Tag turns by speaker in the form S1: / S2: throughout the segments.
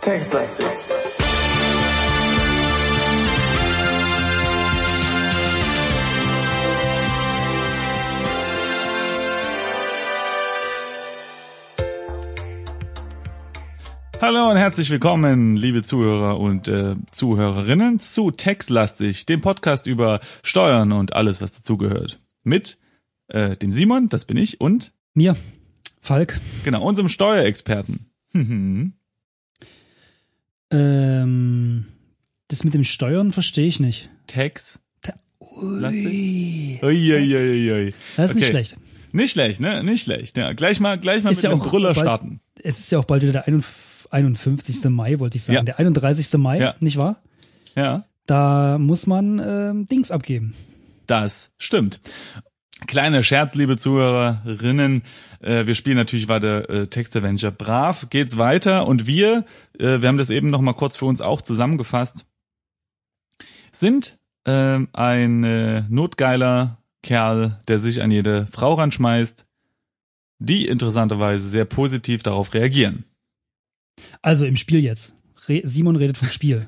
S1: Textlastig.
S2: Hallo und herzlich willkommen, liebe Zuhörer und äh, Zuhörerinnen, zu Textlastig, dem Podcast über Steuern und alles, was dazugehört. Mit äh, dem Simon, das bin ich, und
S3: Mir, Falk.
S2: genau, unserem Steuerexperten. Mhm.
S3: Ähm, das mit dem Steuern verstehe ich nicht.
S2: Tex.
S3: Ui,
S2: Uiuiuiui.
S3: Das ist nicht
S2: Okay.
S3: schlecht.
S2: Nicht schlecht, ne? Nicht schlecht. Ja, gleich mal, gleich mal
S3: Ist
S2: mit
S3: ja
S2: dem
S3: auch
S2: Brüller
S3: bald-
S2: starten.
S3: Es ist ja auch bald wieder der 51. Mai, wollte ich sagen.
S2: Ja.
S3: Der 31. Mai,
S2: Ja.
S3: nicht wahr?
S2: Ja.
S3: Da muss man ähm, Dings abgeben.
S2: Das stimmt. Kleiner Scherz, liebe Zuhörerinnen. Äh, wir spielen natürlich weiter äh, Text Adventure. Brav geht's weiter und wir, äh, wir haben das eben noch mal kurz für uns auch zusammengefasst, sind ähm, ein äh, notgeiler Kerl, der sich an jede Frau ranschmeißt, die interessanterweise sehr positiv darauf reagieren.
S3: Also im Spiel jetzt. Re Simon redet vom Spiel,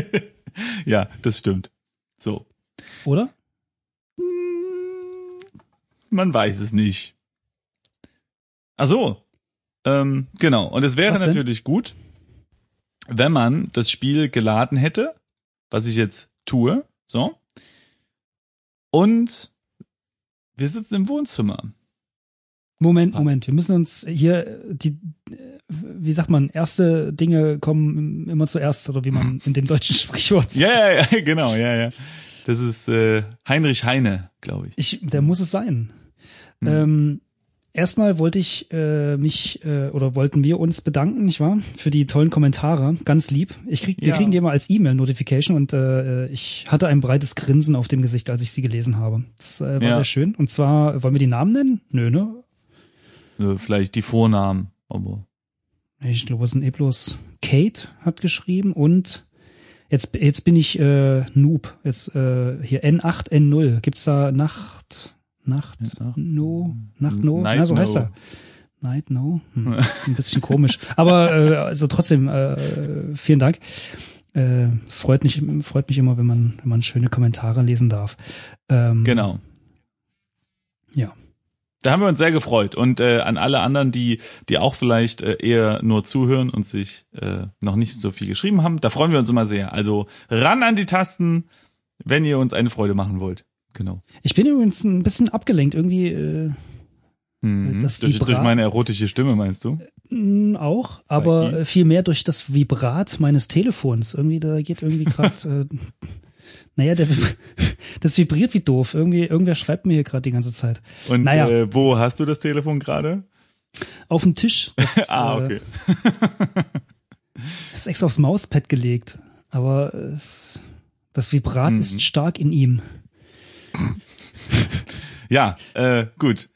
S2: ja, das stimmt. So.
S3: oder?
S2: Man weiß es nicht. Ach so. Ähm, genau. Und es wäre natürlich gut, wenn man das Spiel geladen hätte, was ich jetzt tue. So. Und wir sitzen im Wohnzimmer.
S3: Moment,
S2: Ah.
S3: Moment. Wir müssen uns hier äh, die, wie sagt man, erste Dinge kommen immer zuerst oder wie man in dem deutschen Sprichwort.
S2: Ja, ja, ja, genau, ja, ja. Das ist äh, Heinrich Heine, glaube ich.
S3: Ich, der muss es sein.
S2: Hm.
S3: Ähm, erstmal wollte ich äh, mich äh, oder wollten wir uns bedanken, nicht wahr? Für die tollen Kommentare. Ganz lieb. Ich krieg, wir
S2: Ja.
S3: kriegen die immer als E-Mail-Notification und äh, ich hatte ein breites Grinsen auf dem Gesicht, als ich sie gelesen habe. Das äh, war
S2: Ja.
S3: sehr schön. Und zwar, wollen wir die Namen nennen? Nö, ne?
S2: Äh, vielleicht die Vornamen, aber
S3: Ich glaube, es sind eh bloß Kate hat geschrieben und jetzt, jetzt bin ich äh, Noob. Jetzt äh, hier N8, N0. Gibt's da Nacht, Nacht,
S2: Nacht-
S3: No, Nacht No?
S2: Night
S3: Na, so heißt
S2: No.
S3: er. Night No? Hm, ist ein bisschen komisch. Aber äh, also trotzdem, äh, vielen Dank. Äh, es freut mich, freut mich immer, wenn man, wenn man schöne Kommentare lesen darf. Ähm,
S2: Genau.
S3: Ja.
S2: Da haben wir uns sehr gefreut. Und äh, an alle anderen, die, die auch vielleicht äh, eher nur zuhören und sich äh, noch nicht so viel geschrieben haben, da freuen wir uns immer sehr. Also ran an die Tasten, wenn ihr uns eine Freude machen wollt. Genau.
S3: Ich bin übrigens ein bisschen abgelenkt. Irgendwie äh,
S2: Mhm.
S3: Das
S2: durch, durch meine erotische Stimme, meinst du?
S3: Auch, aber äh, viel mehr durch das Vibrat meines Telefons. Irgendwie, da geht irgendwie gerade, äh, naja, der, das vibriert wie doof. Irgendwie, irgendwer schreibt mir hier gerade die ganze Zeit.
S2: Und
S3: Naja.
S2: äh, wo hast du das Telefon gerade?
S3: Auf dem Tisch. Das,
S2: ah,
S3: äh,
S2: okay.
S3: Ich hab's extra aufs Mauspad gelegt. Aber es, das Vibrat
S2: Mhm.
S3: ist stark in ihm.
S2: Ja, äh, gut.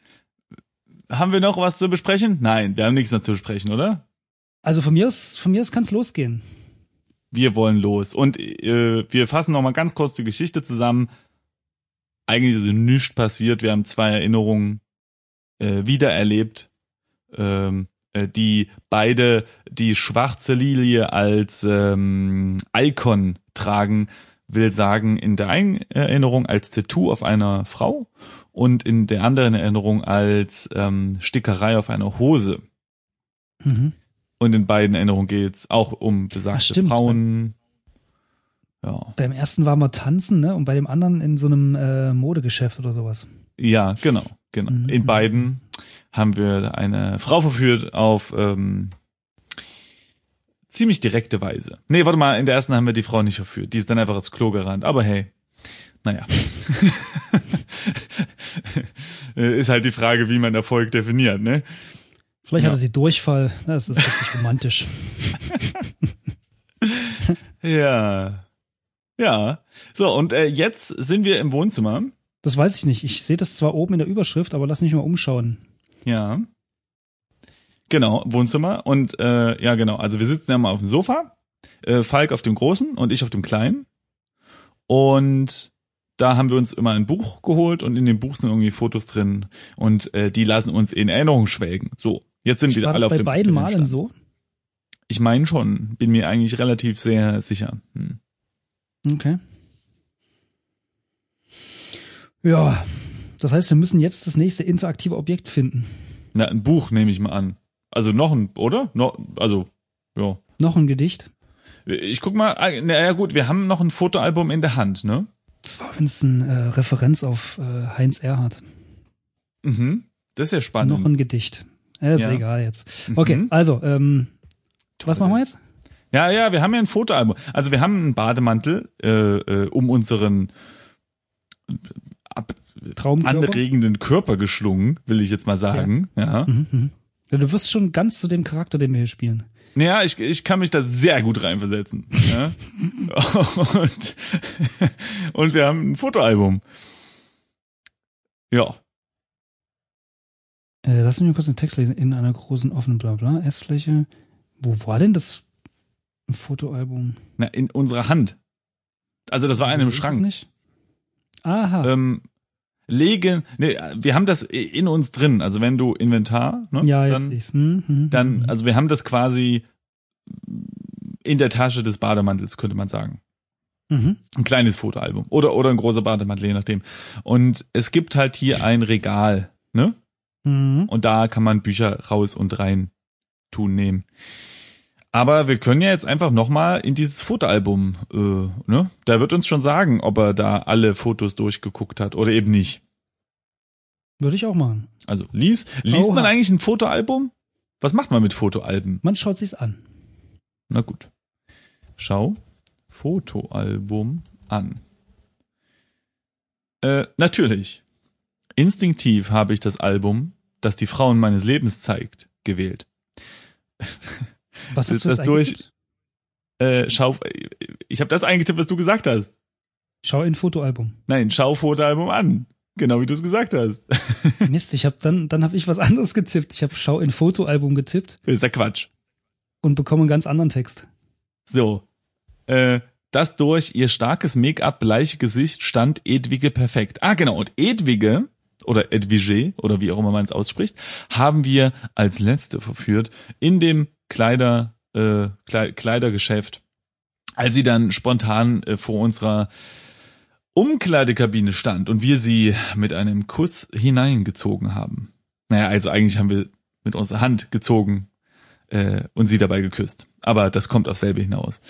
S2: Haben wir noch was zu besprechen? Nein, wir haben nichts mehr zu besprechen, oder?
S3: Also von mir aus, von mir aus kann's losgehen.
S2: Wir wollen los. Und äh, wir fassen noch mal ganz kurz die Geschichte zusammen. Eigentlich ist nichts passiert. Wir haben zwei Erinnerungen äh, wiedererlebt, ähm, äh, die beide die schwarze Lilie als ähm, Icon tragen, will sagen, in der einen Erinnerung als Tattoo auf einer Frau und in der anderen Erinnerung als ähm, Stickerei auf einer Hose.
S3: Mhm.
S2: Und in beiden Erinnerungen geht's auch um besagte
S3: Ach.
S2: Frauen. Ja.
S3: Beim ersten waren wir tanzen, ne? Und bei dem anderen in so einem äh, Modegeschäft oder sowas.
S2: ja, genau, genau.
S3: Mhm.
S2: In beiden haben wir eine Frau verführt auf ähm, ziemlich direkte Weise. Nee, warte mal, in der ersten haben wir die Frau nicht verführt. Die ist dann einfach ins Klo gerannt. Aber hey, naja. ist halt die Frage, wie man Erfolg definiert, ne?
S3: Vielleicht
S2: Ja.
S3: hatte sie Durchfall. Das ist wirklich romantisch.
S2: Ja. Ja. So, und äh, jetzt sind wir im Wohnzimmer.
S3: Das weiß ich nicht. Ich sehe das zwar oben in der Überschrift, aber lass mich mal umschauen.
S2: Ja. Genau, Wohnzimmer. Und äh, ja, genau. Also wir sitzen ja mal auf dem Sofa. Äh, Falk auf dem großen und ich auf dem kleinen. Und da haben wir uns immer ein Buch geholt und in dem Buch sind irgendwie Fotos drin und äh, die lassen uns in Erinnerung schwelgen. So, jetzt sind wieder
S3: War
S2: alle
S3: das
S2: auf
S3: bei beiden Malen so?
S2: Ich meine schon, bin mir eigentlich relativ sehr sicher. Hm.
S3: Okay. Ja, das heißt, wir müssen jetzt das nächste interaktive Objekt finden.
S2: Na, ein Buch nehme ich mal an. Also noch ein, oder? No, also, ja.
S3: Noch ein Gedicht.
S2: Ich guck mal, ah, na ja gut, wir haben noch ein Fotoalbum in der Hand, ne?
S3: Das war übrigens eine äh, Referenz auf äh, Heinz Erhardt.
S2: Mhm. Das ist ja spannend.
S3: Noch ein Gedicht. Äh, ist
S2: Ja.
S3: egal jetzt. Okay,
S2: Mhm.
S3: also, ähm, was machen wir jetzt?
S2: Ja, ja, wir haben ja ein Fotoalbum. Also wir haben einen Bademantel äh, äh, um unseren ab, anregenden Körper geschlungen, will ich jetzt mal sagen. Ja.
S3: Mhm, mhm. Ja, du wirst schon ganz zu dem Charakter, den wir hier spielen.
S2: Ja, ich, ich kann mich da sehr gut reinversetzen. Ja? und, und wir haben ein Fotoalbum. Ja.
S3: Äh, lass mich mal kurz den Text lesen. In einer großen offenen Blabla Essfläche. Wo war denn das Fotoalbum?
S2: Na, in unserer Hand. Also das war in einem
S3: ich das
S2: Schrank.
S3: Nicht? Aha.
S2: Ähm, legen, nee, wir haben das in uns drin. Also wenn du Inventar, ne,
S3: ja, jetzt
S2: dann,
S3: ich's. Hm, hm,
S2: dann,
S3: hm.
S2: also wir haben das quasi in der Tasche des Bademantels, könnte man sagen.
S3: Mhm.
S2: Ein kleines Fotoalbum oder oder ein großer Bademantel, je nachdem. Und es gibt halt hier ein Regal, ne?
S3: Mhm.
S2: Und da kann man Bücher raus und rein tun nehmen. Aber wir können ja jetzt einfach nochmal in dieses Fotoalbum, äh, ne? Da wird uns schon sagen, ob er da alle Fotos durchgeguckt hat oder eben nicht.
S3: Würde ich auch machen.
S2: Also lies, liest
S3: Oha.
S2: man eigentlich ein Fotoalbum? Was macht man mit Fotoalben?
S3: Man schaut sich's an.
S2: Na gut. Schau Fotoalbum an. Äh, natürlich. Instinktiv habe ich das Album, das die Frauen meines Lebens zeigt, gewählt.
S3: Was
S2: Ist das durch? Äh, schau, ich habe das eingetippt, was du gesagt hast.
S3: Schau in Fotoalbum.
S2: Nein, schau Fotoalbum an. Genau wie du es gesagt hast.
S3: Mist, ich habe dann dann habe ich was anderes getippt. Ich habe Schau in Fotoalbum getippt
S2: Das ist ja Quatsch.
S3: und bekomme einen ganz anderen Text.
S2: So. Äh, das durch ihr starkes Make-up bleiche Gesicht stand Edwige perfekt. Ah, genau. Und Edwige oder Edwige oder wie auch immer man es ausspricht, haben wir als letzte verführt in dem Kleider, äh, Kle Kleidergeschäft, als sie dann spontan äh, vor unserer Umkleidekabine stand und wir sie mit einem Kuss hineingezogen haben. Naja, also eigentlich haben wir mit unserer Hand gezogen äh, und sie dabei geküsst. Aber das kommt auf selbe hinaus.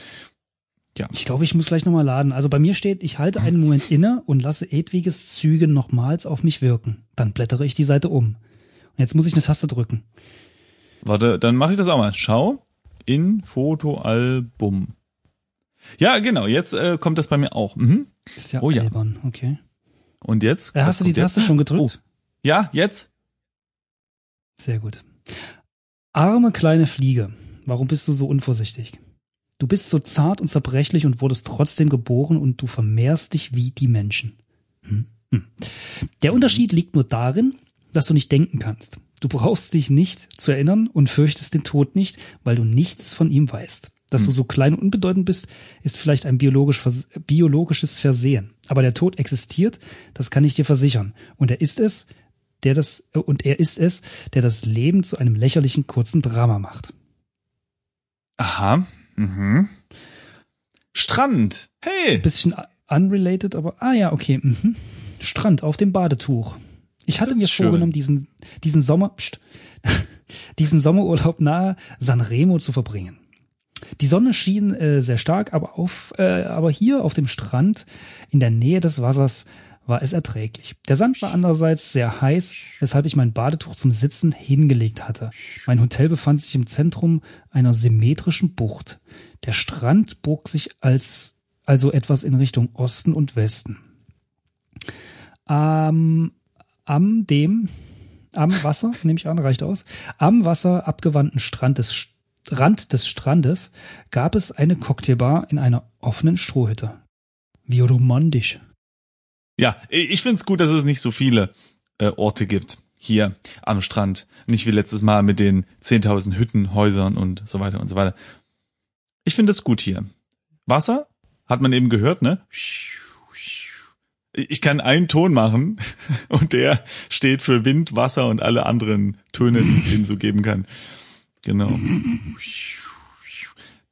S3: Ich glaube, ich muss gleich nochmal laden. Also bei mir steht, ich halte einen Moment inne und lasse Edwiges Züge nochmals auf mich wirken. Dann blättere ich die Seite um. Und jetzt muss ich eine Taste drücken.
S2: Warte, dann mache ich das auch mal. Schau in Fotoalbum. Ja, genau, jetzt äh, kommt das bei mir auch. Mhm.
S3: Das ist ja
S2: Oh ja.
S3: albern, okay.
S2: Und jetzt?
S3: Äh,
S2: was
S3: hast du die
S2: kommt jetzt?
S3: Taste schon gedrückt?
S2: Ja, jetzt?
S3: Sehr gut. Arme kleine Fliege, warum bist du so unvorsichtig? Du bist so zart und zerbrechlich und wurdest trotzdem geboren und du vermehrst dich wie die Menschen. Hm. Hm. Der Unterschied liegt nur darin, dass du nicht denken kannst. Du brauchst dich nicht zu erinnern und fürchtest den Tod nicht, weil du nichts von ihm weißt. Dass du so klein und unbedeutend bist, ist vielleicht ein biologisch, biologisches Versehen. Aber der Tod existiert, das kann ich dir versichern. Und er ist es, der das, und er ist es, der das Leben zu einem lächerlichen kurzen Drama macht.
S2: Aha. Mhm. Strand. Hey.
S3: Bisschen unrelated, aber, ah ja, okay, mhm. Strand auf dem Badetuch. Ich hatte mir
S2: schön.
S3: vorgenommen, diesen, diesen Sommer, pst, diesen Sommerurlaub nahe Sanremo zu verbringen. Die Sonne schien äh, sehr stark, aber auf, äh, aber hier auf dem Strand in der Nähe des Wassers war es erträglich. Der Sand war andererseits sehr heiß, weshalb ich mein Badetuch zum Sitzen hingelegt hatte. Mein Hotel befand sich im Zentrum einer symmetrischen Bucht. Der Strand bog sich als also etwas in Richtung Osten und Westen. Am, am dem am Wasser, nehme ich an, reicht aus, am Wasser abgewandten Strand des Rand des Strandes gab es eine Cocktailbar in einer offenen Strohhütte. Wie romantisch.
S2: Ja, ich find's gut, dass es nicht so viele äh, Orte gibt hier am Strand. Nicht wie letztes Mal mit den 10.000 Hütten, Häusern und so weiter und so weiter. Ich finde es gut hier. Wasser, hat man eben gehört, ne? Ich kann einen Ton machen und der steht für Wind, Wasser und alle anderen Töne, die ich eben so geben kann. Genau.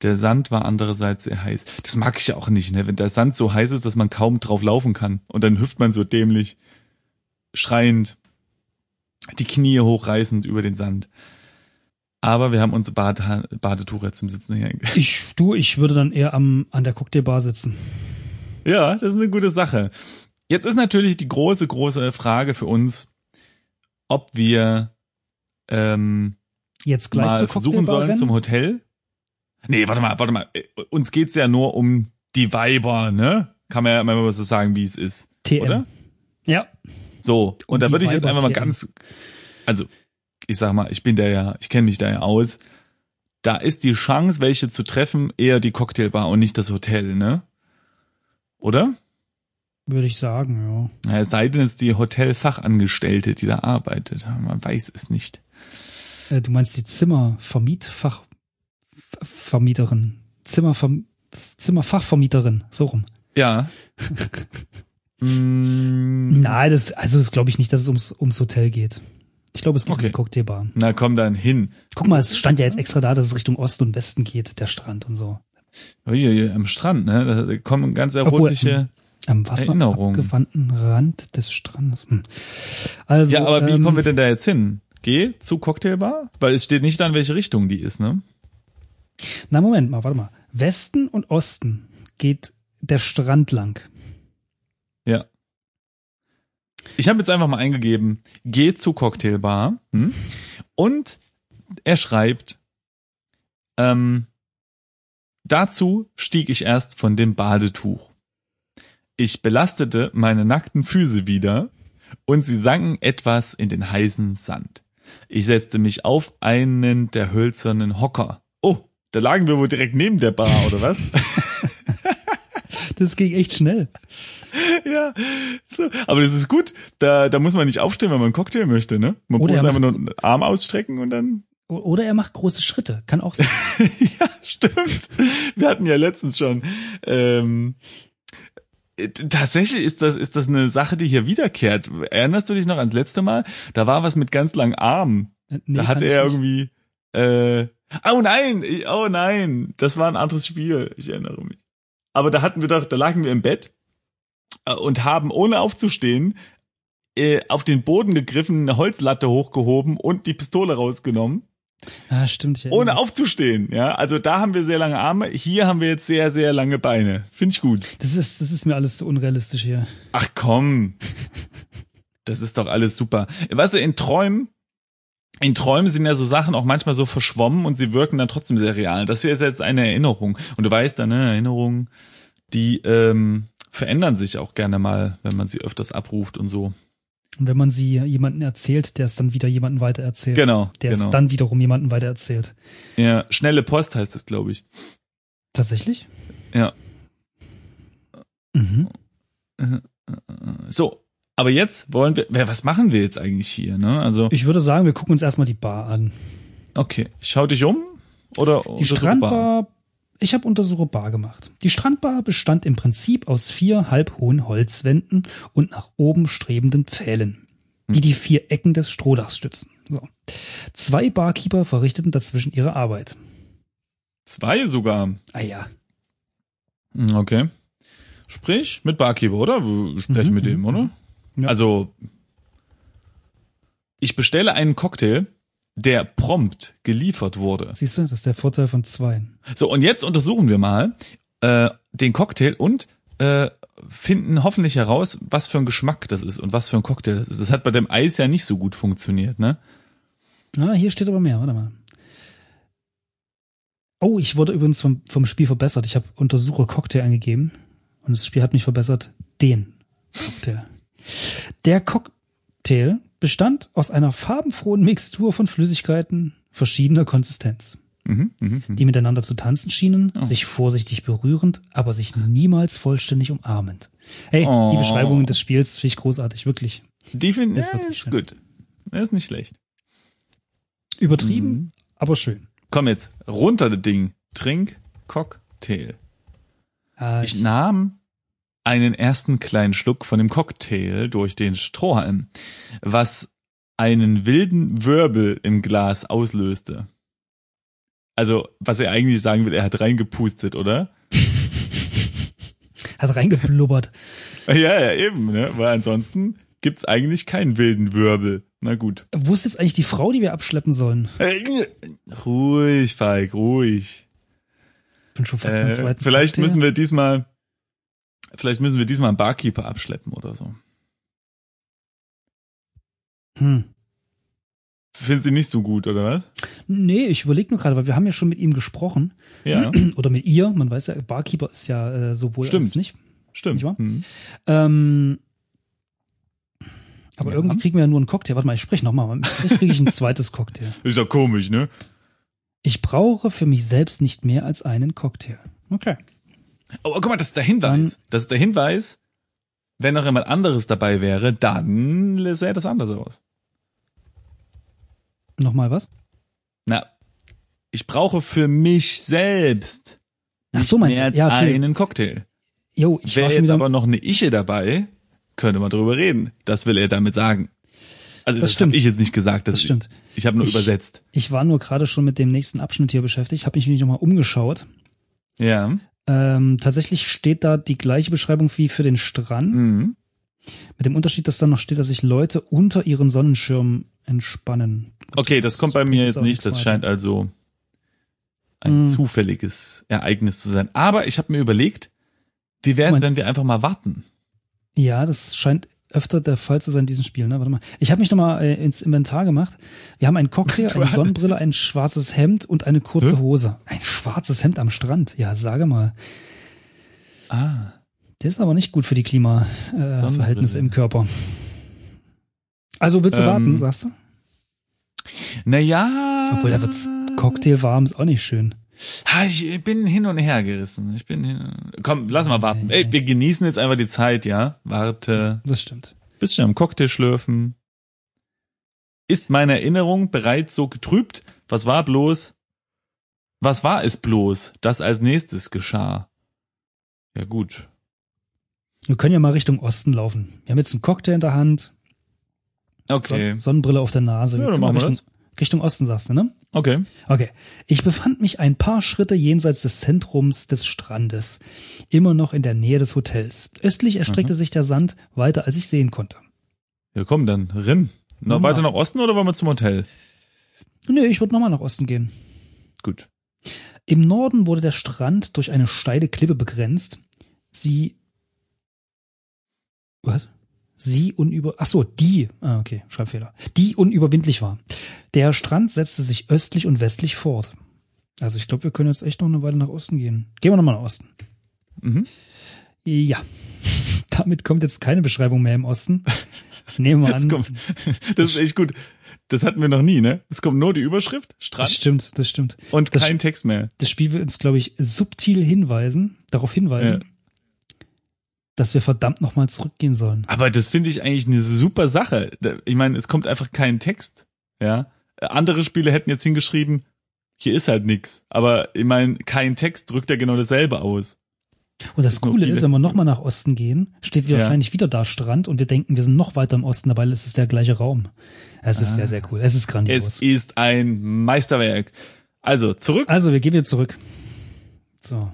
S2: Der Sand war andererseits sehr heiß. Das mag ich ja auch nicht, ne? Wenn der Sand so heiß ist, dass man kaum drauf laufen kann. Und dann hüpft man so dämlich, schreiend, die Knie hochreißend über den Sand. Aber wir haben unsere Bad Badetuch jetzt im Sitzen hier.
S3: Ich, du, ich würde dann eher am, an der Cocktailbar sitzen.
S2: Ja, das ist eine gute Sache. Jetzt ist natürlich die große, große Frage für uns, ob wir ähm,
S3: jetzt gleich
S2: mal versuchen sollen zum Hotel. Nee, warte mal, warte mal. Uns geht's ja nur um die Weiber, ne? Kann man ja immer so sagen, wie es ist.
S3: TM.
S2: Oder?
S3: Ja.
S2: So, und
S3: Um
S2: da würde ich jetzt einfach mal ganz, also ich sag mal, ich bin da ja, ich kenne mich da ja aus. Da ist die Chance, welche zu treffen, eher die Cocktailbar und nicht das Hotel, ne? Oder?
S3: Würde ich sagen, ja.
S2: Ja, Es sei denn, es ist die Hotelfachangestellte, die da arbeitet. Man weiß es nicht.
S3: Äh, Du meinst die Zimmervermietfach Vermieterin. Zimmerverm Zimmerfachvermieterin, so rum.
S2: Ja. mm,
S3: Nein, das, also das glaube ich nicht, dass es ums, ums Hotel geht. Ich glaube, es geht
S2: Okay.
S3: um die Cocktailbar.
S2: na, komm dann hin.
S3: Guck mal, es stand ja jetzt extra da, dass es Richtung Osten und Westen geht, der Strand und so.
S2: Uiuiui, am Strand, ne? Da kommen ganz
S3: Obwohl,
S2: erotische.
S3: Am Wasser
S2: Erinnerung.
S3: abgewandten Rand des Strandes. Hm. Also,
S2: ja, aber wie
S3: ähm,
S2: kommen wir denn da jetzt hin? Geh zu Cocktailbar? Weil es steht nicht da, in welche Richtung die ist, ne?
S3: Na, Moment mal, warte mal. Westen und Osten geht der Strand lang.
S2: Ja. Ich habe jetzt einfach mal eingegeben, geh zu Cocktailbar. Hm? Und er schreibt, ähm, dazu stieg ich erst von dem Badetuch. Ich belastete meine nackten Füße wieder und sie sanken etwas in den heißen Sand. Ich setzte mich auf einen der hölzernen Hocker. Oh, da lagen wir wohl direkt neben der Bar, oder was?
S3: Das ging echt schnell.
S2: Ja, so. aber das ist gut. Da, da muss man nicht aufstehen, wenn man einen Cocktail möchte, ne? Man
S3: Oder
S2: muss
S3: er
S2: einfach nur einen Arm ausstrecken und dann.
S3: Oder er macht große Schritte. Kann auch sein.
S2: ja, stimmt. Wir hatten ja letztens schon. Ähm, äh, tatsächlich ist das, ist das eine Sache, die hier wiederkehrt. Erinnerst du dich noch ans letzte Mal? Da war was mit ganz langen Armen.
S3: Nee,
S2: da hatte er
S3: nicht.
S2: irgendwie. Äh, oh nein, ich- oh nein, das war ein anderes Spiel. Ich erinnere mich. Aber da hatten wir doch, da lagen wir im Bett äh, und haben ohne aufzustehen äh, auf den Boden gegriffen, eine Holzlatte hochgehoben und die Pistole rausgenommen,
S3: Ah, stimmt.
S2: Ohne aufzustehen. Ja, also da haben wir sehr lange Arme, hier haben wir jetzt sehr sehr lange Beine. Finde ich gut.
S3: Das ist, das ist mir alles so unrealistisch hier.
S2: Ach komm, das ist doch alles super. Weißt du, in Träumen in Träumen sind ja so Sachen auch manchmal so verschwommen und sie wirken dann trotzdem sehr real. Das hier ist jetzt eine Erinnerung. Und du weißt dann, ne, Erinnerungen, die ähm, verändern sich auch gerne mal, wenn man sie öfters abruft und so.
S3: Und wenn man sie jemanden erzählt, der es dann wieder jemanden weitererzählt.
S2: Genau,
S3: Der
S2: genau.
S3: es dann wiederum jemanden weitererzählt.
S2: ja, schnelle Post heißt es, glaube ich.
S3: Tatsächlich?
S2: Ja.
S3: Mhm.
S2: So, aber jetzt wollen wir, was machen wir jetzt eigentlich hier, ne? Also,
S3: Ich würde sagen, wir gucken uns erstmal die Bar an.
S2: okay, schau dich um oder
S3: Die Strandbar, ich habe Untersuche Bar gemacht. Die Strandbar bestand im Prinzip aus vier halbhohen Holzwänden und nach oben strebenden Pfählen, die die vier Ecken des Strohdachs stützen. So. Zwei Barkeeper verrichteten dazwischen ihre Arbeit.
S2: Zwei sogar.
S3: Ah ja.
S2: Hm, Okay. Sprich mit Barkeeper, oder? Wir sprechen
S3: Mhm,
S2: mit dem, oder?
S3: Ja.
S2: Also, ich bestelle einen Cocktail, der prompt geliefert wurde.
S3: Siehst du, das ist der Vorteil von zweien.
S2: So, und jetzt untersuchen wir mal äh, den Cocktail und äh, finden hoffentlich heraus, was für ein Geschmack das ist und was für ein Cocktail das ist. Das hat bei dem Eis ja nicht so gut funktioniert, ne?
S3: Ah, hier steht aber mehr, warte mal. Oh, ich wurde übrigens vom, vom Spiel verbessert. Ich habe Untersuche Cocktail eingegeben und das Spiel hat mich verbessert. Den Cocktail. Der Cocktail bestand aus einer farbenfrohen Mixtur von Flüssigkeiten verschiedener Konsistenz,
S2: Mhm, mhm, mhm.
S3: die miteinander zu tanzen schienen,
S2: Oh.
S3: sich vorsichtig berührend, aber sich niemals vollständig umarmend. Hey,
S2: Oh.
S3: die Beschreibungen des Spiels finde ich großartig, wirklich.
S2: Die finden,
S3: Ist
S2: ja,
S3: wirklich
S2: ist
S3: schön.
S2: gut. Das ist nicht schlecht.
S3: Übertrieben,
S2: Mhm.
S3: aber schön.
S2: Komm jetzt, runter das Ding. Trink Cocktail.
S3: Äh,
S2: Ich nahm einen ersten kleinen Schluck von dem Cocktail durch den Strohhalm, was einen wilden Wirbel im Glas auslöste. Also, was er eigentlich sagen will, er hat reingepustet, oder?
S3: Hat reingeplubbert.
S2: Ja, ja, eben, ne? Weil ansonsten gibt's eigentlich keinen wilden Wirbel. Na gut.
S3: Wo ist jetzt eigentlich die Frau, die wir abschleppen sollen?
S2: Ruhig, Falk, ruhig.
S3: Bin schon fast beim
S2: Äh,
S3: zweiten
S2: vielleicht
S3: Cocktail.
S2: müssen wir diesmal, vielleicht müssen wir diesmal einen Barkeeper abschleppen oder so.
S3: Hm.
S2: Findest du nicht so gut, oder was?
S3: Nee, ich überlege nur gerade, weil wir haben ja schon mit ihm gesprochen.
S2: Ja,
S3: Oder mit ihr. Man weiß ja, Barkeeper ist ja äh, sowohl
S2: Stimmt.
S3: als nicht.
S2: stimmt.
S3: Nicht wahr?
S2: Hm.
S3: Ähm, aber
S2: Ja.
S3: irgendwie kriegen wir ja nur einen Cocktail. Warte mal, ich spreche nochmal. Vielleicht kriege ich ein zweites Cocktail.
S2: Ist ja komisch, ne?
S3: Ich brauche für mich selbst nicht mehr als einen Cocktail. Okay.
S2: Aber guck mal, das ist der Hinweis. Das ist der Hinweis. Wenn noch jemand anderes dabei wäre, dann sähe das anders aus.
S3: Nochmal was?
S2: Na, ich brauche für mich selbst
S3: Ach so, meinst
S2: mehr als
S3: Ja,
S2: einen Cocktail.
S3: Jo, ich
S2: Wäre jetzt
S3: wieder.
S2: aber noch eine Iche dabei, könnte man drüber reden. Das will er damit sagen. Also
S3: Das
S2: das,
S3: stimmt.
S2: habe ich jetzt nicht gesagt. Das,
S3: Das stimmt.
S2: Ich habe nur
S3: Ich-
S2: übersetzt.
S3: Ich war nur gerade schon mit dem nächsten Abschnitt hier beschäftigt. Habe mich nochmal umgeschaut.
S2: Ja.
S3: Ähm, tatsächlich steht da die gleiche Beschreibung wie für den Strand.
S2: Mhm.
S3: Mit dem Unterschied, dass dann noch steht, dass sich Leute unter ihren Sonnenschirmen entspannen.
S2: Okay, das kommt bei mir
S3: jetzt
S2: nicht. Das
S3: weiter.
S2: scheint also ein
S3: Mhm.
S2: zufälliges Ereignis zu sein. Aber ich habe mir überlegt, wie wäre es, wenn wir einfach mal warten?
S3: Ja, das scheint öfter der Fall zu sein in diesem Spiel. Ne? Warte mal. Ich habe mich nochmal äh, ins Inventar gemacht. Wir haben einen Cocktail, eine Sonnenbrille, ein schwarzes Hemd und eine kurze
S2: Hä?
S3: Hose. Ein schwarzes Hemd am Strand. Ja, sage mal.
S2: Ah.
S3: Das ist aber nicht gut für die Klimaverhältnisse äh, im Körper. Also willst du
S2: Ähm,
S3: warten, sagst du?
S2: Naja.
S3: Obwohl, da wird's Cocktail warm, ist auch nicht schön.
S2: Ha, ich bin hin und her gerissen. Ich bin hin. Komm, lass mal warten. Ey, wir genießen jetzt einfach die Zeit, ja? Warte.
S3: Das stimmt.
S2: Bisschen am Cocktail schlürfen. Ist meine Erinnerung bereits so getrübt? Was war bloß? Was war es bloß, das als nächstes geschah? Ja gut.
S3: Wir können ja mal Richtung Osten laufen. Wir haben jetzt einen Cocktail in der Hand,
S2: Okay.
S3: Son Sonnenbrille auf der Nase.
S2: Ja,
S3: wir
S2: dann machen wir
S3: Richtung, Richtung Osten, sagst du, ne?
S2: Okay.
S3: Okay. Ich befand mich ein paar Schritte jenseits des Zentrums des Strandes, immer noch in der Nähe des Hotels. Östlich erstreckte sich der Sand weiter, als ich sehen konnte.
S2: Ja, komm, dann rinn. Noch
S3: Mach mal.
S2: weiter nach Osten oder wollen wir zum Hotel?
S3: Nö, ich würde nochmal nach Osten gehen.
S2: Gut.
S3: Im Norden wurde der Strand durch eine steile Klippe begrenzt. Sie. Was? Sie unüber. Ach so, die. Ah, okay, Schreibfehler. Die unüberwindlich war. Der Strand setzte sich östlich und westlich fort. Also ich glaube, wir können jetzt echt noch eine Weile nach Osten gehen. Gehen wir nochmal nach Osten.
S2: Mhm.
S3: Ja. Damit kommt jetzt keine Beschreibung mehr im Osten. Ich nehme mal
S2: Jetzt
S3: an.
S2: kommt. Das ist echt gut. Das hatten wir noch nie, ne? Es kommt nur die Überschrift,
S3: Das
S2: Strand
S3: stimmt, das stimmt.
S2: und
S3: das
S2: kein Text mehr.
S3: Das Spiel will uns, glaube ich, subtil hinweisen, darauf hinweisen, dass wir verdammt nochmal zurückgehen sollen.
S2: Aber das finde ich eigentlich eine super Sache. Ich meine, es kommt einfach kein Text. Ja. Andere Spiele hätten jetzt hingeschrieben, hier ist halt nix. Aber ich meine, kein Text drückt ja genau dasselbe aus.
S3: Und das
S2: gibt
S3: Coole ist, wenn wir nochmal nach Osten gehen, steht
S2: Ja.
S3: wahrscheinlich wieder da Strand und wir denken, wir sind noch weiter im Osten, dabei ist es der gleiche Raum. Es ist
S2: Ah.
S3: sehr, sehr cool. Es ist grandios.
S2: Es ist ein Meisterwerk. Also, zurück.
S3: also, wir gehen wieder zurück. So.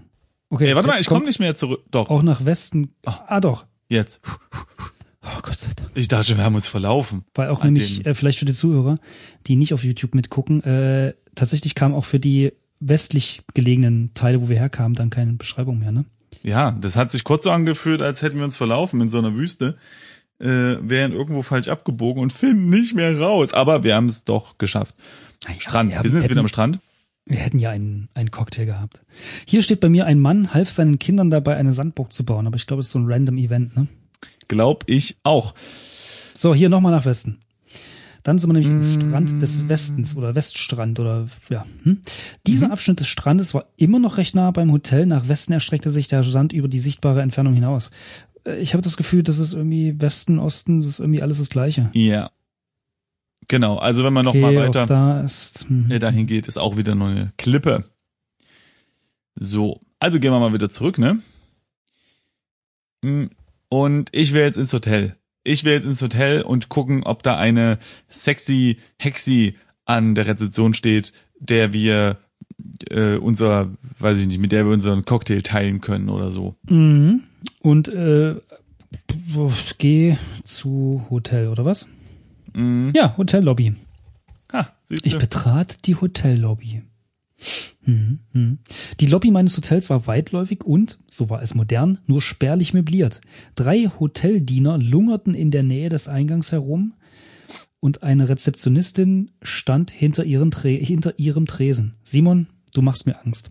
S3: Okay,
S2: Ey, warte mal, ich komme nicht mehr zurück. Doch,
S3: Auch nach Westen. Ah, doch.
S2: jetzt.
S3: Oh Gott sei Dank.
S2: Ich dachte, wir haben uns verlaufen.
S3: Weil auch nämlich, äh, vielleicht für die Zuhörer, die nicht auf YouTube mitgucken, äh, tatsächlich kam auch für die westlich gelegenen Teile, wo wir herkamen, dann keine Beschreibung mehr, ne?
S2: Ja, das hat sich kurz so angefühlt, als hätten wir uns verlaufen in so einer Wüste, äh, wären irgendwo falsch abgebogen und finden nicht mehr raus. Aber wir haben es doch geschafft.
S3: Naja,
S2: Strand.
S3: wir
S2: Wir,
S3: haben-
S2: sind jetzt
S3: hätten-
S2: wieder am Strand.
S3: Wir hätten ja einen, einen Cocktail gehabt. Hier steht bei mir, ein Mann half seinen Kindern dabei, eine Sandburg zu bauen. Aber ich glaube, es ist so ein random Event, ne?
S2: Glaub ich auch.
S3: So, hier nochmal nach Westen. Dann sind wir nämlich
S2: Mm.
S3: im Strand des Westens oder Weststrand oder ja. Hm?
S2: Mhm.
S3: Dieser Abschnitt des Strandes war immer noch recht nah beim Hotel. Nach Westen erstreckte sich der Sand über die sichtbare Entfernung hinaus. Äh, Ich habe das Gefühl, das ist irgendwie Westen, Osten, das ist irgendwie alles das Gleiche.
S2: Ja. Genau, also wenn man noch
S3: Okay,
S2: mal
S3: auch
S2: weiter
S3: da ist. Hm.
S2: dahin geht, ist auch wieder nur eine Klippe. So, also gehen wir mal wieder zurück, ne? Mm, Und ich will jetzt ins Hotel. Ich will jetzt ins Hotel und gucken, ob da eine sexy Hexi an der Rezeption steht, der wir äh, unser, weiß ich nicht, mit der wir unseren Cocktail teilen können oder so.
S3: Mhm. Und äh, geh zu Hotel, oder was?
S2: Mhm.
S3: Ja, Hotellobby.
S2: Ha, siehst
S3: Ich
S2: du?
S3: betrat die Hotellobby. Mhm, mhm. Die Lobby meines Hotels war weitläufig und, so war es modern, nur spärlich möbliert. Drei Hoteldiener lungerten in der Nähe des Eingangs herum und eine Rezeptionistin stand hinter, hinter ihrem Tresen. Simon, du machst mir Angst.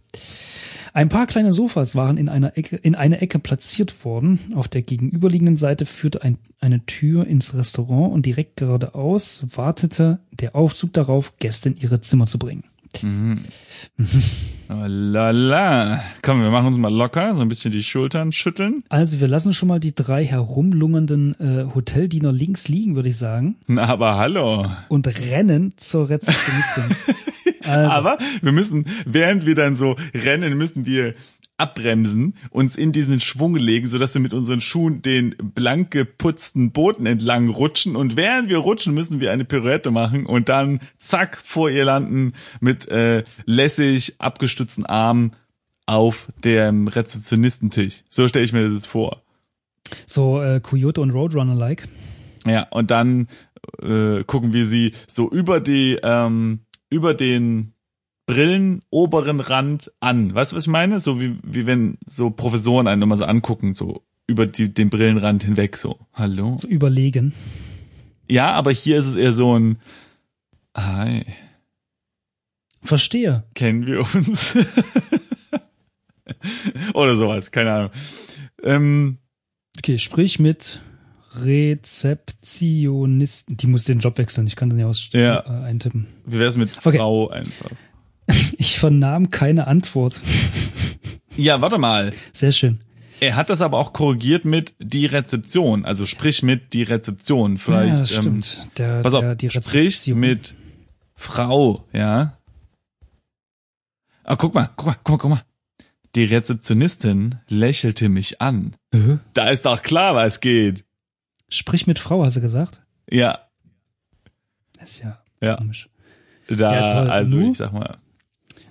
S3: Ein paar kleine Sofas waren in einer Ecke, in eine Ecke platziert worden. Auf der gegenüberliegenden Seite führte ein, eine Tür ins Restaurant und direkt geradeaus wartete der Aufzug darauf, Gäste in ihre Zimmer zu bringen.
S2: Oh, lala. Komm, wir machen uns mal locker, so ein bisschen die Schultern schütteln.
S3: Also wir lassen schon mal die drei herumlungernden äh, Hoteldiener links liegen, würde ich sagen,
S2: Na, aber hallo.
S3: und rennen zur Rezeptionistin. also,
S2: Aber wir müssen, während wir dann so rennen, müssen wir abbremsen, uns in diesen Schwung legen, sodass wir mit unseren Schuhen den blank geputzten Boden entlang rutschen und während wir rutschen, müssen wir eine Pirouette machen und dann zack vor ihr landen mit äh, lässig abgestützten Armen auf dem Rezeptionistentisch. So stelle ich mir das jetzt vor.
S3: so äh, Coyote und Roadrunner-like.
S2: Ja, und dann äh, gucken wir sie so über die, ähm, über den Brillen oberen Rand an. Weißt du, was ich meine? So wie, wie wenn so Professoren einen immer so angucken, so über die, den Brillenrand hinweg, so. Hallo?
S3: So überlegen.
S2: Ja, aber hier ist es eher so ein Hi,
S3: Verstehe.
S2: kennen wir uns? Oder sowas, keine Ahnung. Ähm,
S3: Okay, sprich mit Rezeptionisten. Die muss den Job wechseln. Ich kann den ja aus
S2: Ja.
S3: äh, eintippen.
S2: wie wär's mit
S3: Okay.
S2: Frau einfach?
S3: Ich vernahm keine Antwort.
S2: Ja, warte mal.
S3: Sehr schön.
S2: Er hat das aber auch korrigiert mit die Rezeption, also sprich mit die Rezeption. Vielleicht,
S3: ja, das
S2: ähm,
S3: stimmt. Der,
S2: pass auf,
S3: der, die
S2: sprich
S3: Rezeption.
S2: mit Frau, ja. Ah, guck mal, guck mal, guck mal, guck mal. Die Rezeptionistin lächelte mich an.
S3: Äh?
S2: Da ist doch klar, was geht.
S3: Sprich mit Frau, hast du gesagt?
S2: Ja,
S3: Das ist ja,
S2: ja.
S3: komisch.
S2: Da,
S3: Ja, toll.
S2: also ich sag mal,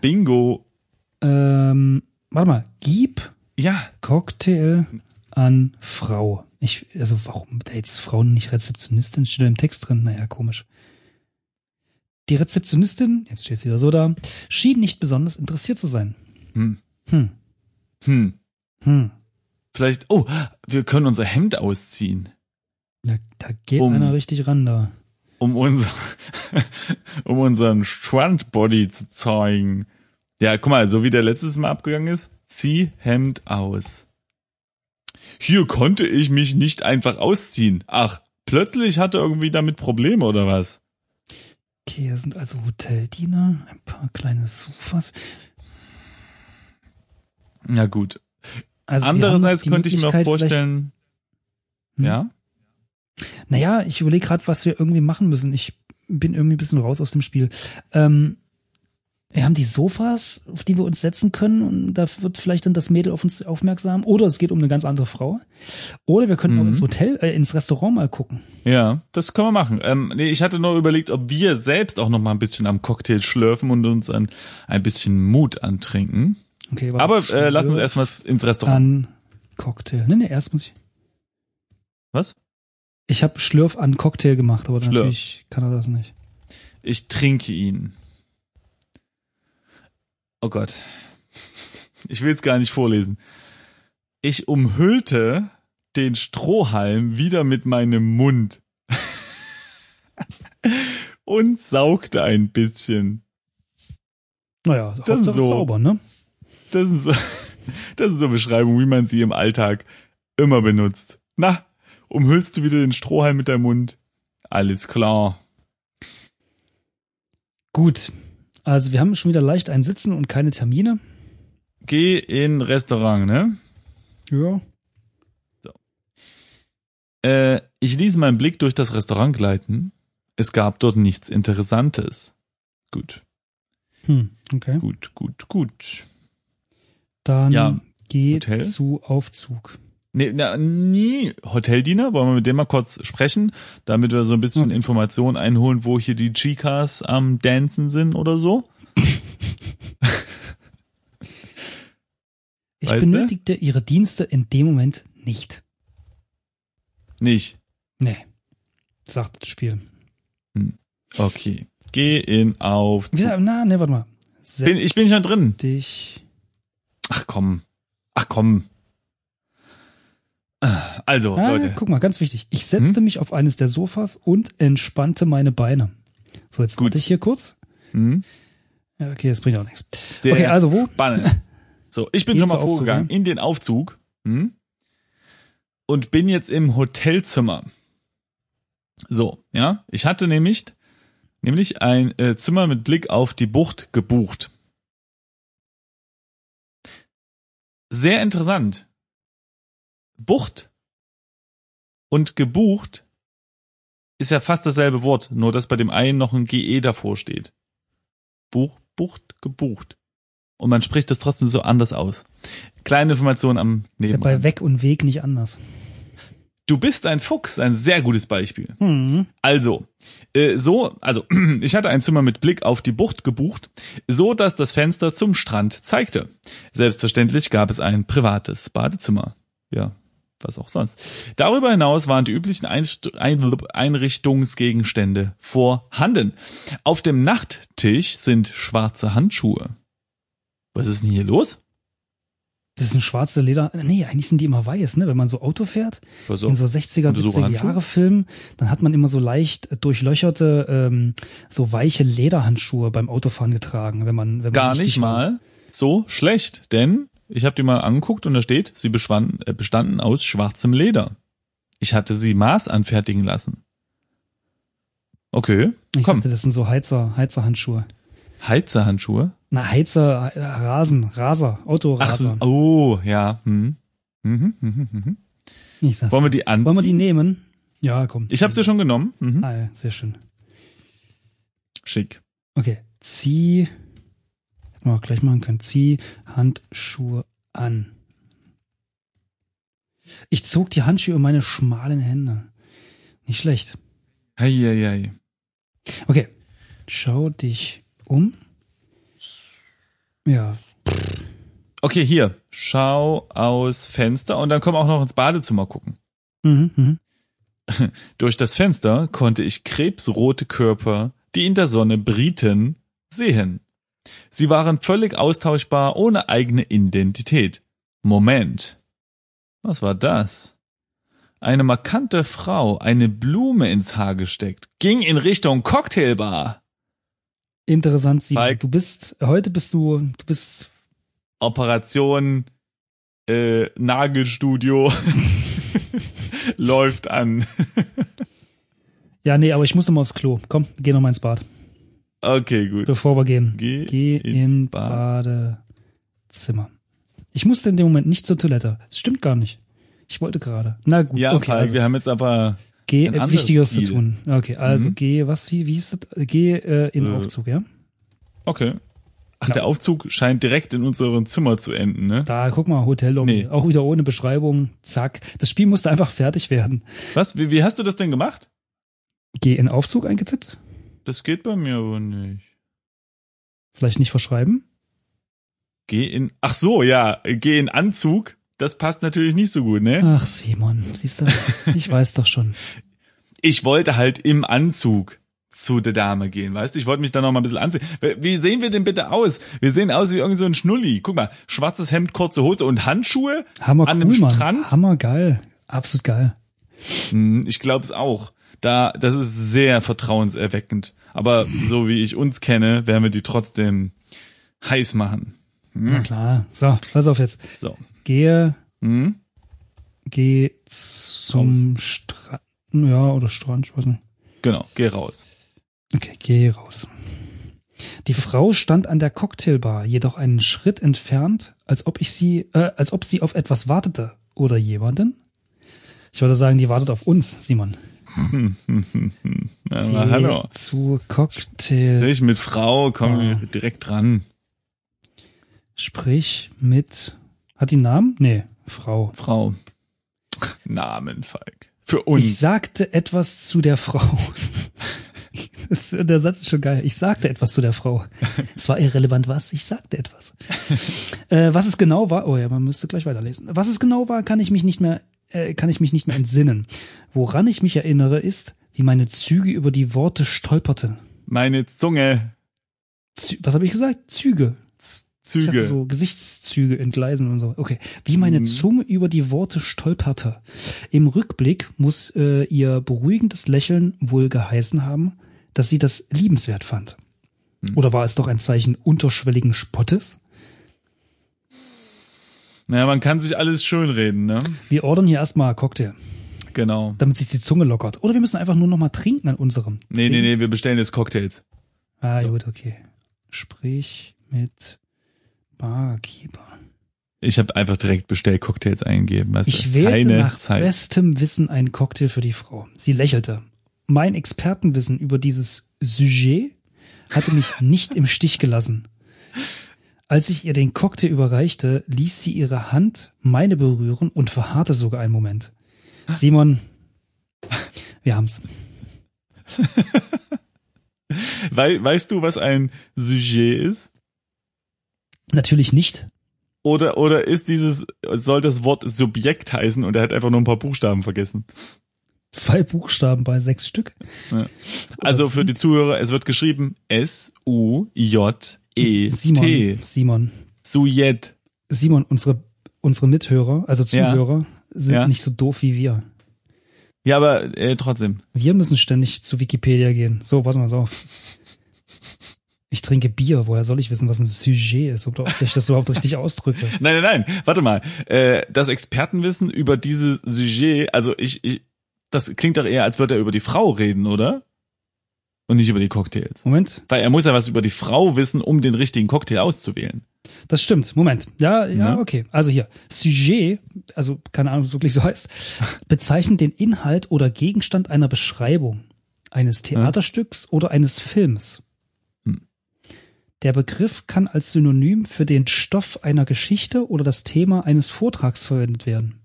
S2: Bingo.
S3: Ähm, warte mal. Gib
S2: Ja,
S3: Cocktail an Frau. Ich, also warum da jetzt Frau nicht Rezeptionistin steht da im Text drin? Naja, komisch. Die Rezeptionistin, jetzt steht sie wieder so da, schien nicht besonders interessiert zu sein.
S2: hm,
S3: Hm,
S2: hm.
S3: hm.
S2: Vielleicht, oh, wir können unser Hemd ausziehen.
S3: Da, da geht
S2: Um-
S3: einer richtig ran da.
S2: um unser, um unseren Strandbody zu zeigen. Ja, guck mal, so wie der letztes Mal abgegangen ist, zieh Hemd aus. Hier konnte ich mich nicht einfach ausziehen. Ach, plötzlich hatte irgendwie damit Probleme oder was?
S3: Okay, hier sind also Hoteldiener, ein paar kleine Sofas.
S2: Ja gut.
S3: Also
S2: Andererseits könnte ich mir auch vorstellen,
S3: Hm?
S2: ja,
S3: Naja, ich überlege gerade, was wir irgendwie machen müssen. Ich bin irgendwie ein bisschen raus aus dem Spiel. Ähm, wir haben die Sofas, auf die wir uns setzen können und da wird vielleicht dann das Mädel auf uns aufmerksam. Oder es geht um eine ganz andere Frau. Oder wir könnten auch
S2: Mhm.
S3: ins Hotel, äh, ins Restaurant mal gucken.
S2: ja, das können wir machen. Ähm, nee, ich hatte nur überlegt, ob wir selbst auch noch mal ein bisschen am Cocktail schlürfen und uns ein, ein bisschen Mut antrinken.
S3: Okay, warte.
S2: Aber äh, lass uns erstmal ins Restaurant.
S3: an Cocktail. Nee, nee, erst muss ich.
S2: Was?
S3: Ich habe Schlürf an Cocktail gemacht, aber
S2: Schlürf.
S3: natürlich kann er das nicht.
S2: Ich trinke ihn. Oh Gott. Ich will es gar nicht vorlesen. Ich umhüllte den Strohhalm wieder mit meinem Mund und saugte ein bisschen.
S3: Naja,
S2: Das ist so.
S3: sauber, ne?
S2: Das sind so, das sind so Beschreibungen, wie man sie im Alltag immer benutzt. Na, umhüllst du wieder den Strohhalm mit deinem Mund? Alles klar.
S3: Gut. Also wir haben schon wieder leicht ein Sitzen und keine Termine.
S2: Geh in Restaurant, ne?
S3: Ja.
S2: Äh, ich ließ meinen Blick durch das Restaurant gleiten. Es gab dort nichts Interessantes. Gut,
S3: Hm, okay.
S2: gut, gut, gut.
S3: Dann
S2: Ja,
S3: geh
S2: Hotel?
S3: zu Aufzug.
S2: Nee, na, nie. Hoteldiener, wollen wir mit dem mal kurz sprechen, damit wir so ein bisschen
S3: Ja.
S2: Informationen einholen, wo hier die Chicas am Dancen sind oder so?
S3: Ich
S2: Weißt du?
S3: benötigte ihre Dienste in dem Moment nicht.
S2: Nicht.
S3: Nee, sagt das Spiel.
S2: Okay. Geh in auf.
S3: Na, ne, warte mal. Setz
S2: Bin, ich bin schon drin.
S3: dich.
S2: Ach komm. Ach komm. Also,
S3: Ah,
S2: Leute.
S3: guck mal, ganz wichtig. Ich setzte mich auf eines der Sofas und entspannte meine Beine. So, jetzt
S2: Gut.
S3: ich hier kurz.
S2: Hm?
S3: Ja, okay, das bringt auch nichts.
S2: Sehr
S3: Okay, also wo?
S2: spannend. So, ich bin
S3: Geh
S2: schon mal vorgegangen in den Aufzug hm? und bin jetzt im Hotelzimmer. So, ja, ich hatte nämlich nämlich ein äh, Zimmer mit Blick auf die Bucht gebucht. Sehr interessant. Bucht und gebucht ist ja fast dasselbe Wort, nur dass bei dem einen noch ein GE davor steht. Buch, Bucht, gebucht. Und man spricht das trotzdem so anders aus. Kleine Information am
S3: Ist ja
S2: Nebenrand.
S3: bei Weg und Weg nicht anders.
S2: Du bist ein Fuchs, ein sehr gutes Beispiel.
S3: Hm.
S2: Also, äh, so, also ich hatte ein Zimmer mit Blick auf die Bucht gebucht, so dass das Fenster zum Strand zeigte. Selbstverständlich gab es ein privates Badezimmer. Ja, was auch sonst. Darüber hinaus waren die üblichen Einrichtungsgegenstände vorhanden. Auf dem Nachttisch sind schwarze Handschuhe. Was ist denn hier los?
S3: Das ein schwarze Leder. Nee, eigentlich sind die immer weiß, ne? Wenn man so Auto fährt,
S2: Was
S3: in so 60er,
S2: Und so
S3: 70er
S2: Handschuhe?
S3: Jahre Filmen, dann hat man immer so leicht durchlöcherte, ähm, so weiche Lederhandschuhe beim Autofahren getragen, wenn man, wenn man
S2: Gar nicht mal so schlecht, denn ich habe die mal angeguckt und da steht, sie äh, bestanden aus schwarzem Leder. Ich hatte sie Maß anfertigen lassen. Okay,
S3: Ich
S2: komm,
S3: sagte, das sind so Heizer, Heizerhandschuhe.
S2: Heizerhandschuhe.
S3: Na, Heizer, äh, Rasen, Raser,
S2: Ach,
S3: Autoraser.
S2: so, oh, ja. Hm. Mhm, mhm, mhm.
S3: Ich sag's.
S2: Wollen wir die anziehen?
S3: Wollen wir die nehmen? Ja, komm.
S2: ich habe sie schon genommen. Mhm.
S3: Ah, ja, sehr schön.
S2: Schick.
S3: Okay, zieh, hätten wir auch gleich machen können, zieh Handschuhe an. Ich zog die Handschuhe um meine schmalen Hände. Nicht schlecht.
S2: Hei, hei, hei.
S3: Okay, schau dich um. Ja,
S2: Okay, hier. Schau aus Fenster und dann komm auch noch ins Badezimmer gucken.
S3: mhm, mhm.
S2: Durch das Fenster konnte ich krebsrote Körper, die in der Sonne brieten, sehen. Sie waren völlig austauschbar, ohne eigene Identität. Moment. Was war das? Eine markante Frau, eine Blume ins Haar gesteckt, ging in Richtung Cocktailbar.
S3: Interessant, Simon. Du bist, heute bist du, du bist,
S2: Operation äh, Nagelstudio läuft an.
S3: ja, nee, aber ich muss noch mal aufs Klo. Komm, geh noch mal ins Bad,
S2: Okay, gut.
S3: bevor wir gehen.
S2: Geh,
S3: Geh
S2: ins
S3: in
S2: Bad.
S3: Badezimmer. Ich musste in dem Moment nicht zur Toilette. Das stimmt gar nicht. Ich wollte gerade. Na gut,
S2: Ja,
S3: okay.
S2: Falk,
S3: Also,
S2: wir haben jetzt aber
S3: geh,
S2: ein
S3: äh, Wichtigeres
S2: Ziel.
S3: zu tun. Okay, also
S2: Mhm.
S3: geh, was, wie, wie ist das? Geh äh, in
S2: Äh,
S3: Aufzug, ja?
S2: Okay. Ach,
S3: Ja.
S2: der Aufzug scheint direkt in unserem Zimmer zu enden, ne?
S3: Da, guck mal, Hotellobby.
S2: Nee.
S3: Auch wieder ohne Beschreibung. Zack. Das Spiel musste einfach fertig werden.
S2: Was? Wie, wie hast du das denn gemacht?
S3: Geh in Aufzug eingetippt?
S2: Das geht bei mir aber nicht.
S3: Vielleicht nicht verschreiben?
S2: Geh in. Ach so, ja, geh in Anzug. Das passt natürlich nicht so gut, ne?
S3: Ach, Simon, siehst du, ich weiß doch schon.
S2: Ich wollte halt im Anzug zu der Dame gehen, weißt du? Ich wollte mich da noch mal ein bisschen anziehen. Wie sehen wir denn bitte aus? Wir sehen aus wie irgend so ein Schnulli. Guck mal, schwarzes Hemd, kurze Hose und Handschuhe.
S3: Hammer
S2: An
S3: cool,
S2: einem
S3: Mann.
S2: Strand?
S3: Hammer geil. Absolut geil.
S2: Hm, Ich glaube es auch. Da, das ist sehr vertrauenserweckend. Aber so wie ich uns kenne, werden wir die trotzdem heiß machen.
S3: Na klar. So, pass auf jetzt.
S2: So.
S3: Gehe,
S2: Hm?
S3: geh zum Strand. Ja, oder Strand, ich weiß nicht.
S2: Genau, geh raus.
S3: Okay, geh raus. Die Frau stand an der Cocktailbar, jedoch einen Schritt entfernt, als ob ich sie, äh, als ob sie auf etwas wartete. Oder jemanden? Ich würde sagen, die wartet auf uns, Simon.
S2: Na,
S3: Geh
S2: na, hallo.
S3: zu Cocktail.
S2: Ich mit Frau, komm
S3: Ah.
S2: direkt dran.
S3: Sprich mit. Hat die einen Namen? Nee, Frau.
S2: Frau. Namen, Falk. Für uns.
S3: Ich sagte etwas zu der Frau. Das, der Satz ist schon geil. Ich sagte etwas zu der Frau. Es war irrelevant, was. Ich sagte etwas. äh, was es genau war, oh ja, man müsste gleich weiterlesen. Was es genau war, kann ich mich nicht mehr, äh, kann ich mich nicht mehr entsinnen. Woran ich mich erinnere, ist, wie meine Züge über die Worte stolperten.
S2: Meine Zunge.
S3: Zü was habe ich gesagt? Züge.
S2: Z
S3: Ich
S2: Züge.
S3: so Gesichtszüge entgleisen und so. Okay. Wie meine
S2: Mhm.
S3: Zunge über die Worte stolperte. Im Rückblick muss äh, ihr beruhigendes Lächeln wohl geheißen haben, dass sie das liebenswert fand.
S2: Mhm.
S3: Oder war es doch ein Zeichen unterschwelligen Spottes?
S2: Naja, man kann sich alles schönreden, ne?
S3: Wir ordern hier erstmal Cocktail,
S2: Genau.
S3: damit sich die Zunge lockert. Oder wir müssen einfach nur noch mal trinken an unserem.
S2: Nee, nee, nee, wir bestellen jetzt Cocktails.
S3: Ah,
S2: So.
S3: gut, okay. Sprich mit Barkeeper.
S2: Ich habe einfach direkt Bestellcocktails eingegeben. Du?
S3: Ich wählte nach
S2: Zeit.
S3: bestem Wissen einen Cocktail für die Frau. Sie lächelte. Mein Expertenwissen über dieses Sujet hatte mich nicht im Stich gelassen. Als ich ihr den Cocktail überreichte, ließ sie ihre Hand meine berühren und verharrte sogar einen Moment. Simon, wir haben's.
S2: Wei weißt du, was ein Sujet ist?
S3: Natürlich nicht.
S2: Oder, oder ist dieses, soll das Wort Subjekt heißen und er hat einfach nur ein paar Buchstaben vergessen?
S3: Zwei Buchstaben bei sechs Stück.
S2: Also
S3: so.
S2: für die Zuhörer, es wird geschrieben S-U-J-E-T.
S3: Simon, Simon,
S2: Sujet.
S3: Simon, unsere, unsere Mithörer, also
S2: Ja.
S3: Zuhörer, sind
S2: Ja.
S3: nicht so doof wie wir.
S2: Ja, aber äh, trotzdem.
S3: Wir müssen ständig zu Wikipedia gehen. So, warte mal so. Ich trinke Bier. Woher soll ich wissen, was ein Sujet ist? Oder ob ich das überhaupt richtig ausdrücke?
S2: Nein, nein, nein, warte mal. Äh, das Expertenwissen über dieses Sujet, also ich, ich, das klingt doch eher, als würde er über die Frau reden, oder? Und nicht über die Cocktails.
S3: Moment.
S2: Weil er muss ja was über die Frau wissen, um den richtigen Cocktail auszuwählen.
S3: Das stimmt. Moment. Ja, ja,
S2: Ne?
S3: okay. Also hier. Sujet, also keine Ahnung, es wirklich so heißt, bezeichnet den Inhalt oder Gegenstand einer Beschreibung, eines Theaterstücks oder eines Films.
S2: Hm.
S3: Der Begriff kann als Synonym für den Stoff einer Geschichte oder das Thema eines Vortrags verwendet werden.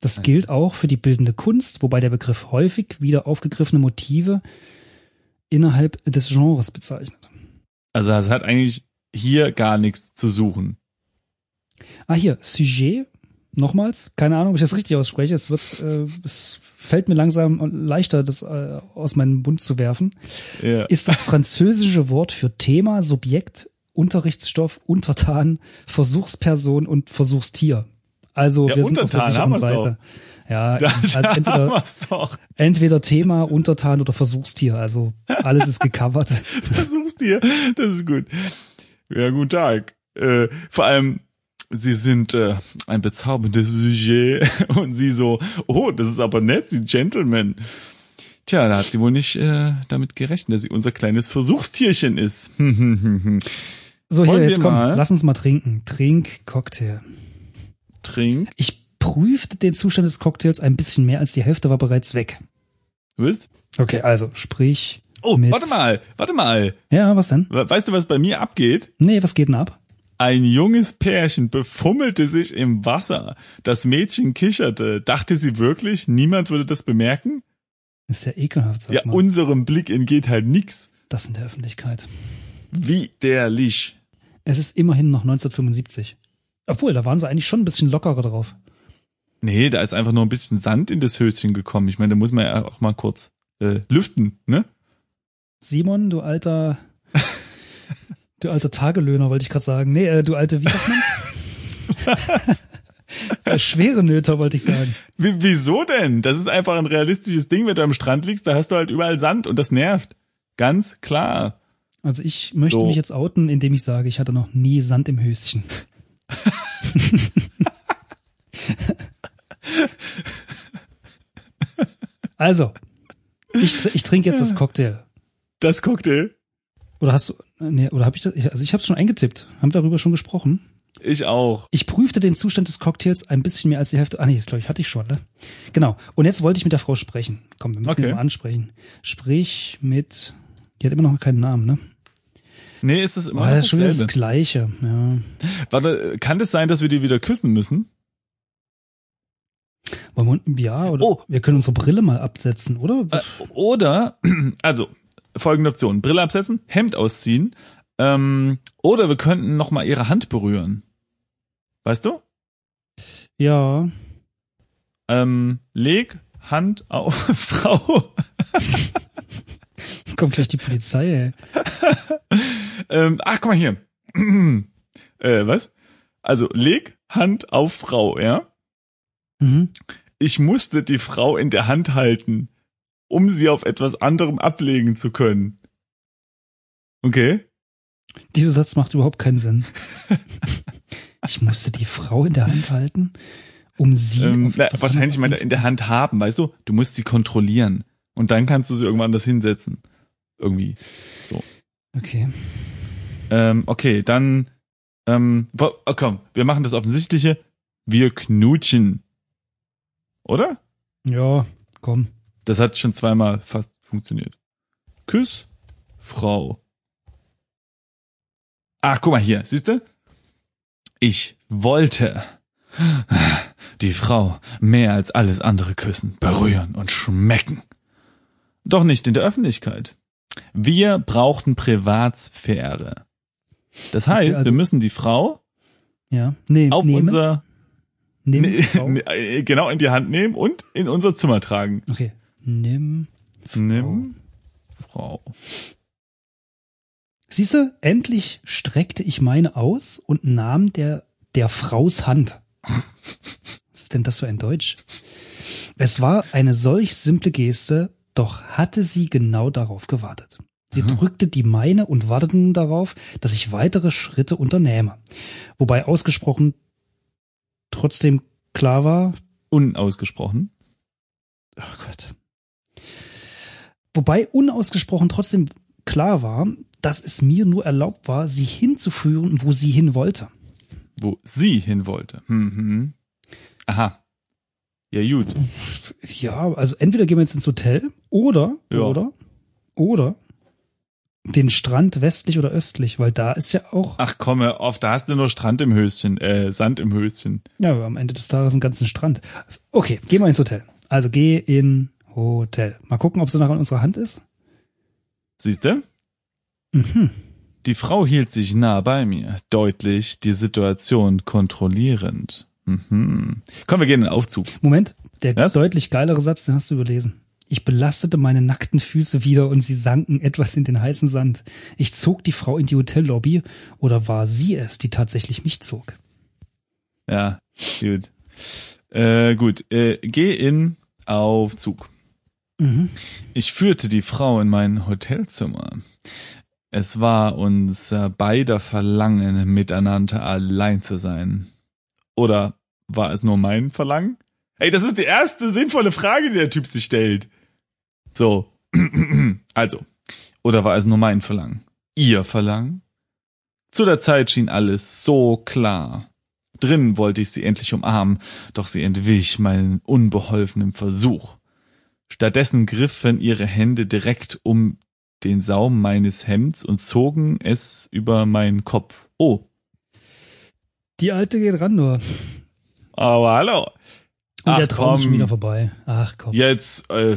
S3: Das gilt auch für die bildende Kunst, wobei der Begriff häufig wieder aufgegriffene Motive innerhalb des Genres bezeichnet.
S2: Also es hat eigentlich hier gar nichts zu suchen.
S3: Ah, hier, Sujet, nochmals, keine Ahnung, ob ich das richtig ausspreche. Es wird, äh, es fällt mir langsam leichter, das äh, aus meinem Mund zu werfen.
S2: Ja.
S3: Ist das französische Wort für Thema, Subjekt, Unterrichtsstoff, Untertan, Versuchsperson und Versuchstier. Also
S2: Ja,
S3: wir sind auf der sicheren Seite. Ja,
S2: Da,
S3: also
S2: da
S3: entweder,
S2: doch.
S3: entweder Thema, Untertan oder Versuchstier. Also alles ist gecovert.
S2: Versuch's dir. Das ist gut. Ja, guten Tag. Äh, vor allem, Sie sind äh, ein bezauberndes Sujet und Sie so, oh, das ist aber nett, Sie Gentleman. Tja, da hat sie wohl nicht äh, damit gerechnet, dass sie unser kleines Versuchstierchen ist.
S3: So, hier,
S2: Wollen
S3: jetzt komm,
S2: mal?
S3: lass uns mal trinken. Trink Cocktail.
S2: Trink.
S3: Ich prüfte den Zustand des Cocktails ein bisschen mehr als die Hälfte war bereits weg.
S2: Du bist?
S3: Okay, also sprich.
S2: Oh, warte mal, warte mal.
S3: Ja, was denn?
S2: We- Weißt du, was bei mir abgeht?
S3: Nee, was geht denn ab?
S2: Ein junges Pärchen befummelte sich im Wasser. Das Mädchen kicherte. Dachte sie wirklich, niemand würde das bemerken?
S3: Ist ja ekelhaft, sag
S2: Ja,
S3: mal.
S2: unserem Blick entgeht halt nix.
S3: das in der Öffentlichkeit.
S2: Widerlich.
S3: Es ist immerhin noch 1975. Obwohl, da waren sie eigentlich schon ein bisschen lockerer drauf.
S2: Nee, da ist einfach nur ein bisschen Sand in das Höschen gekommen. Ich meine, da muss man ja auch mal kurz äh, lüften, ne?
S3: Simon, du alter, du alter Tagelöhner, wollte ich gerade sagen. Nee, äh, du alte, wie sagt man? Äh, Schwere Nöter, wollte ich sagen.
S2: Wie, wieso denn? Das ist einfach ein realistisches Ding, wenn du am Strand liegst, da hast du halt überall Sand und das nervt. Ganz klar.
S3: Also ich möchte
S2: So.
S3: mich jetzt outen, indem ich sage, ich hatte noch nie Sand im Höschen. also, ich, ich trinke jetzt das Cocktail.
S2: Das Cocktail.
S3: Oder hast du, nee, oder habe ich das, also ich habe es schon eingetippt. Haben wir darüber schon gesprochen?
S2: Ich auch.
S3: Ich prüfte den Zustand des Cocktails ein bisschen mehr als die Hälfte. Ah nee, das glaube ich, hatte ich schon, ne? Genau. Und jetzt wollte ich mit der Frau sprechen. Komm, wir müssen
S2: Okay.
S3: mal ansprechen. Sprich mit, die hat immer noch keinen Namen, ne?
S2: Nee, ist das immer
S3: Oh,
S2: noch
S3: das ist schon wieder das? Gleiche, ja.
S2: Warte, kann das sein, dass wir die wieder küssen müssen?
S3: Wollen wir, ja, oder
S2: Oh.
S3: wir können unsere Brille mal absetzen, oder?
S2: Äh, oder, also, folgende Option. Brille absetzen, Hemd ausziehen, ähm, oder wir könnten noch mal ihre Hand berühren. Weißt du?
S3: ja.
S2: Ähm, leg Hand auf Frau.
S3: Kommt gleich die Polizei, ey.
S2: ähm, ach, guck mal hier. äh, was? Also, leg Hand auf Frau, ja?
S3: Mhm.
S2: Ich musste die Frau in der Hand halten, um sie auf etwas anderem ablegen zu können. Okay?
S3: Dieser Satz macht überhaupt keinen Sinn. ich musste die Frau in der Hand halten, um sie.
S2: Ähm, na, wahrscheinlich er in der Hand haben, weißt du? Du musst sie kontrollieren. Und dann kannst du sie irgendwann das hinsetzen. Irgendwie.
S3: Okay.
S2: Ähm, okay, dann, ähm, oh, komm, wir machen das Offensichtliche. Wir knutschen. Oder?
S3: Ja, komm.
S2: Das hat schon zweimal fast funktioniert. Küss, Frau. Ach, guck mal hier, siehst du? Ich wollte die Frau mehr als alles andere küssen, berühren und schmecken. Doch nicht in der Öffentlichkeit. Wir brauchten Privatsphäre. Das heißt,
S3: also-
S2: wir müssen die Frau
S3: Ja. Nee,
S2: auf
S3: nehmen,
S2: unser, nee,
S3: Frau.
S2: nee, genau in die Hand nehmen und in unser Zimmer tragen.
S3: Okay. Nimm.
S2: Nimm Frau.
S3: Siehste, endlich streckte ich meine aus und nahm der, der Fraus Hand. Was ist denn das für ein Deutsch? Es war eine solch simple Geste, doch hatte sie genau darauf gewartet. Sie drückte die meine und wartete nun darauf, dass ich weitere Schritte unternehme. Wobei ausgesprochen trotzdem klar war,
S2: Unausgesprochen.
S3: oh Gott. Wobei unausgesprochen trotzdem klar war, dass es mir nur erlaubt war, sie hinzuführen, wo sie hin wollte.
S2: Wo sie hin wollte. Mhm. Aha. Ja, gut.
S3: Ja, also entweder gehen wir jetzt ins Hotel oder,
S2: Ja.
S3: oder, oder den Strand westlich oder östlich, weil da ist ja auch,
S2: Ach komm, hör auf, da hast du nur Strand im Höschen, äh, Sand im Höschen.
S3: ja, am Ende des Tages einen ganzen Strand. Okay, gehen wir ins Hotel. Also geh in Hotel. Mal gucken, ob sie nachher in unserer Hand ist.
S2: Siehst du?
S3: Mhm.
S2: Die Frau hielt sich nah bei mir, deutlich die Situation kontrollierend. Mhm. Komm, wir gehen in den Aufzug.
S3: Moment, der
S2: Was?
S3: deutlich geilere Satz, den hast du überlesen. Ich belastete meine nackten Füße wieder und sie sanken etwas in den heißen Sand. Ich zog die Frau in die Hotellobby oder war sie es, die tatsächlich mich zog?
S2: Ja, gut. Äh, gut, äh, geh in Aufzug.
S3: Mhm.
S2: Ich führte die Frau in mein Hotelzimmer. Es war unser beider Verlangen, miteinander allein zu sein. Oder war es nur mein Verlangen? Ey, das ist die erste sinnvolle Frage, die der Typ sich stellt. So. Also. Oder war es nur mein Verlangen? Ihr Verlangen? Zu der Zeit schien alles so klar. Drinnen wollte ich sie endlich umarmen, doch sie entwich meinen unbeholfenen Versuch. Stattdessen griffen ihre Hände direkt um den Saum meines Hemds und zogen es über meinen Kopf. Oh,
S3: Die alte geht ran nur.
S2: aber hallo.
S3: Und
S2: Ach,
S3: der Traum ist schon
S2: komm.
S3: wieder vorbei. Ach komm.
S2: Jetzt, äh,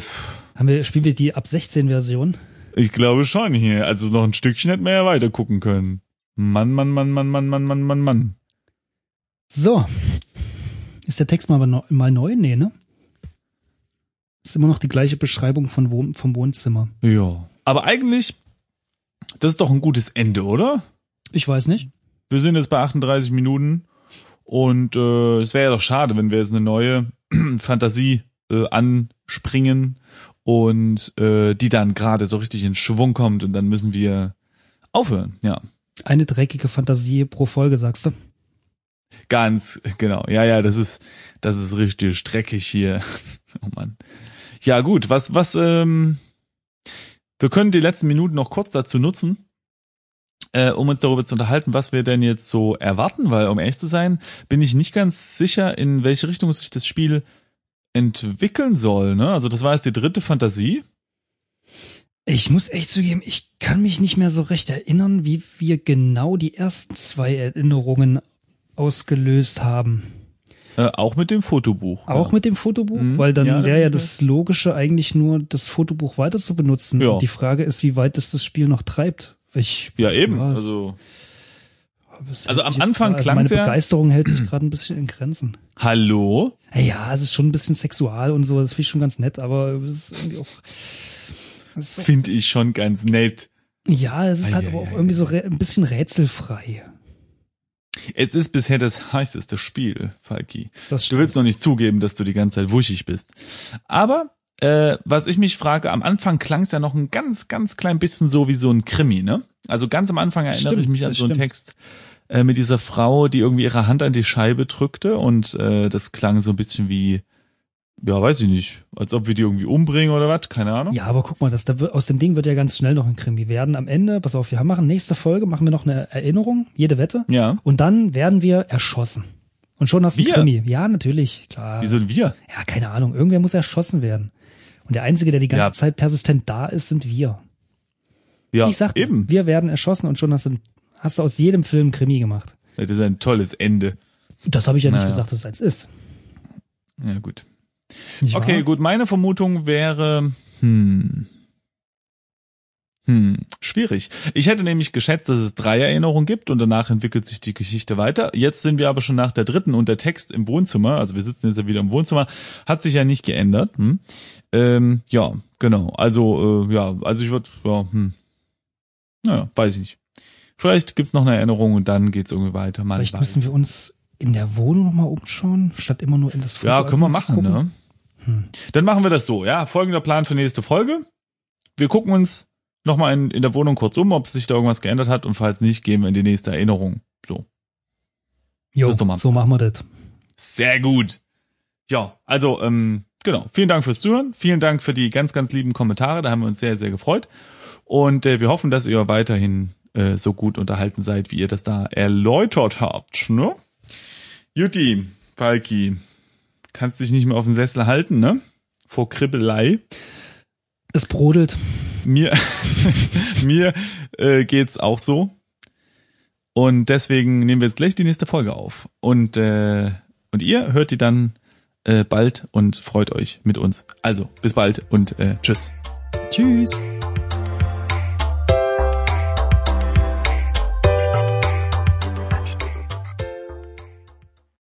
S3: Haben wir, spielen wir die ab 16 Version?
S2: ich glaube schon hier. Also noch ein Stückchen hätten wir ja weiter gucken können. Mann, Mann, Mann, Mann, Mann, Mann, Mann, Mann, Mann.
S3: So. Ist der Text mal, neu- mal neu? Nee, ne? Ist immer noch die gleiche Beschreibung von Wohn vom Wohnzimmer.
S2: Ja. Aber eigentlich, das ist doch ein gutes Ende, oder?
S3: Ich weiß nicht.
S2: Wir sind jetzt bei 38 Minuten und äh, es wäre ja doch schade, wenn wir jetzt eine neue Fantasie äh, anspringen und äh, die dann gerade so richtig in Schwung kommt und dann müssen wir aufhören. Ja,
S3: Eine dreckige Fantasie pro Folge, sagst du?
S2: ganz genau. Ja, ja, das ist das ist richtig streckig hier. oh Mann. Ja gut, was was ähm, wir können die letzten Minuten noch kurz dazu nutzen, äh, um uns darüber zu unterhalten, was wir denn jetzt so erwarten, weil um ehrlich zu sein, bin ich nicht ganz sicher, in welche Richtung sich das Spiel entwickeln soll. Ne? Also das war jetzt die dritte Fantasie.
S3: Ich muss echt zugeben, ich kann mich nicht mehr so recht erinnern, wie wir genau die ersten zwei Erinnerungen ausgelöst haben.
S2: Äh, auch mit dem Fotobuch.
S3: Auch
S2: ja.
S3: mit dem Fotobuch,
S2: Mhm.
S3: weil dann
S2: Ja,
S3: wäre ja das Logische eigentlich nur, das Fotobuch weiter zu benutzen.
S2: Ja.
S3: Und die Frage ist, wie weit es das Spiel noch treibt. Ich,
S2: Ja, eben.
S3: Ja,
S2: Also, also am Anfang
S3: grad- also
S2: klang's
S3: Meine
S2: ja-
S3: Begeisterung hält sich gerade ein bisschen in Grenzen.
S2: hallo?
S3: Ja, es ist schon ein bisschen sexual und so, das finde ich schon ganz nett, aber es ist irgendwie auch. Es
S2: Finde ich schon ganz nett.
S3: ja, es ist halt
S2: Ei,
S3: aber auch
S2: ei,
S3: irgendwie so ein bisschen rätselfrei.
S2: Es ist bisher das heißeste Spiel, Falki.
S3: Das
S2: Du willst noch nicht zugeben, dass du die ganze Zeit wuschig bist. Aber äh, was ich mich frage, am Anfang klang es ja noch ein ganz, ganz klein bisschen so wie so ein Krimi, ne? Also ganz am Anfang erinnere
S3: Stimmt,
S2: ich mich an so einen
S3: stimmt.
S2: Text äh, mit dieser Frau, die irgendwie ihre Hand an die Scheibe drückte und äh, das klang so ein bisschen wie, ja, weiß ich nicht, als ob wir die irgendwie umbringen oder was, keine Ahnung.
S3: Ja, aber guck mal, das, da wird, aus dem Ding wird ja ganz schnell noch ein Krimi werden. Am Ende, pass auf, wir machen nächste Folge, machen wir noch eine Erinnerung, jede Wette.
S2: Ja.
S3: Und dann werden wir erschossen. Und schon hast du Krimi. Ja, natürlich, klar.
S2: Wieso wir?
S3: Ja, keine Ahnung. Irgendwer muss erschossen werden. Und der Einzige, der die ganze
S2: Ja.
S3: Zeit persistent da ist, sind wir.
S2: Ja,
S3: ich sag
S2: eben.
S3: wir werden erschossen und schon hast du, hast du aus jedem Film Krimi gemacht.
S2: Das ist ein tolles Ende.
S3: Das habe ich ja nicht
S2: Naja.
S3: gesagt, dass es eins ist.
S2: Ja, gut.
S3: Nicht
S2: Okay, gut. Meine Vermutung wäre, hm, hm, schwierig. Ich hätte nämlich geschätzt, dass es drei Erinnerungen gibt und danach entwickelt sich die Geschichte weiter. Jetzt sind wir aber schon nach der dritten und der Text im Wohnzimmer, also wir sitzen jetzt ja wieder im Wohnzimmer, hat sich ja nicht geändert. Hm? Ähm, ja, genau. Also, äh, ja, also ich würde, ja, hm. Naja, weiß ich nicht. Vielleicht gibt's noch eine Erinnerung und dann geht's irgendwie weiter. Man
S3: Vielleicht müssen wir uns in der Wohnung nochmal umschauen, statt immer nur in das
S2: Ja,
S3: Foto
S2: können wir machen, ne?
S3: Hm.
S2: Dann machen wir das so, ja. Folgender Plan für nächste Folge. Wir gucken uns nochmal in, in der Wohnung kurz um, ob sich da irgendwas geändert hat und falls nicht, gehen wir in die nächste Erinnerung. So.
S3: Jo, so machen wir das.
S2: Sehr gut. Ja, also, ähm, genau. Vielen Dank fürs Zuhören. Vielen Dank für die ganz, ganz lieben Kommentare. Da haben wir uns sehr, sehr gefreut. Und äh, wir hoffen, dass ihr weiterhin äh, so gut unterhalten seid, wie ihr das da erläutert habt. Ne? Juti, Falki, kannst dich nicht mehr auf den Sessel halten, ne? Vor Kribbelei.
S3: Es brodelt.
S2: Mir, mir äh, geht's auch so. Und deswegen nehmen wir jetzt gleich die nächste Folge auf. Und, äh, und ihr hört die dann äh, bald und freut euch mit uns. Also, bis bald und äh, tschüss.
S3: Tschüss.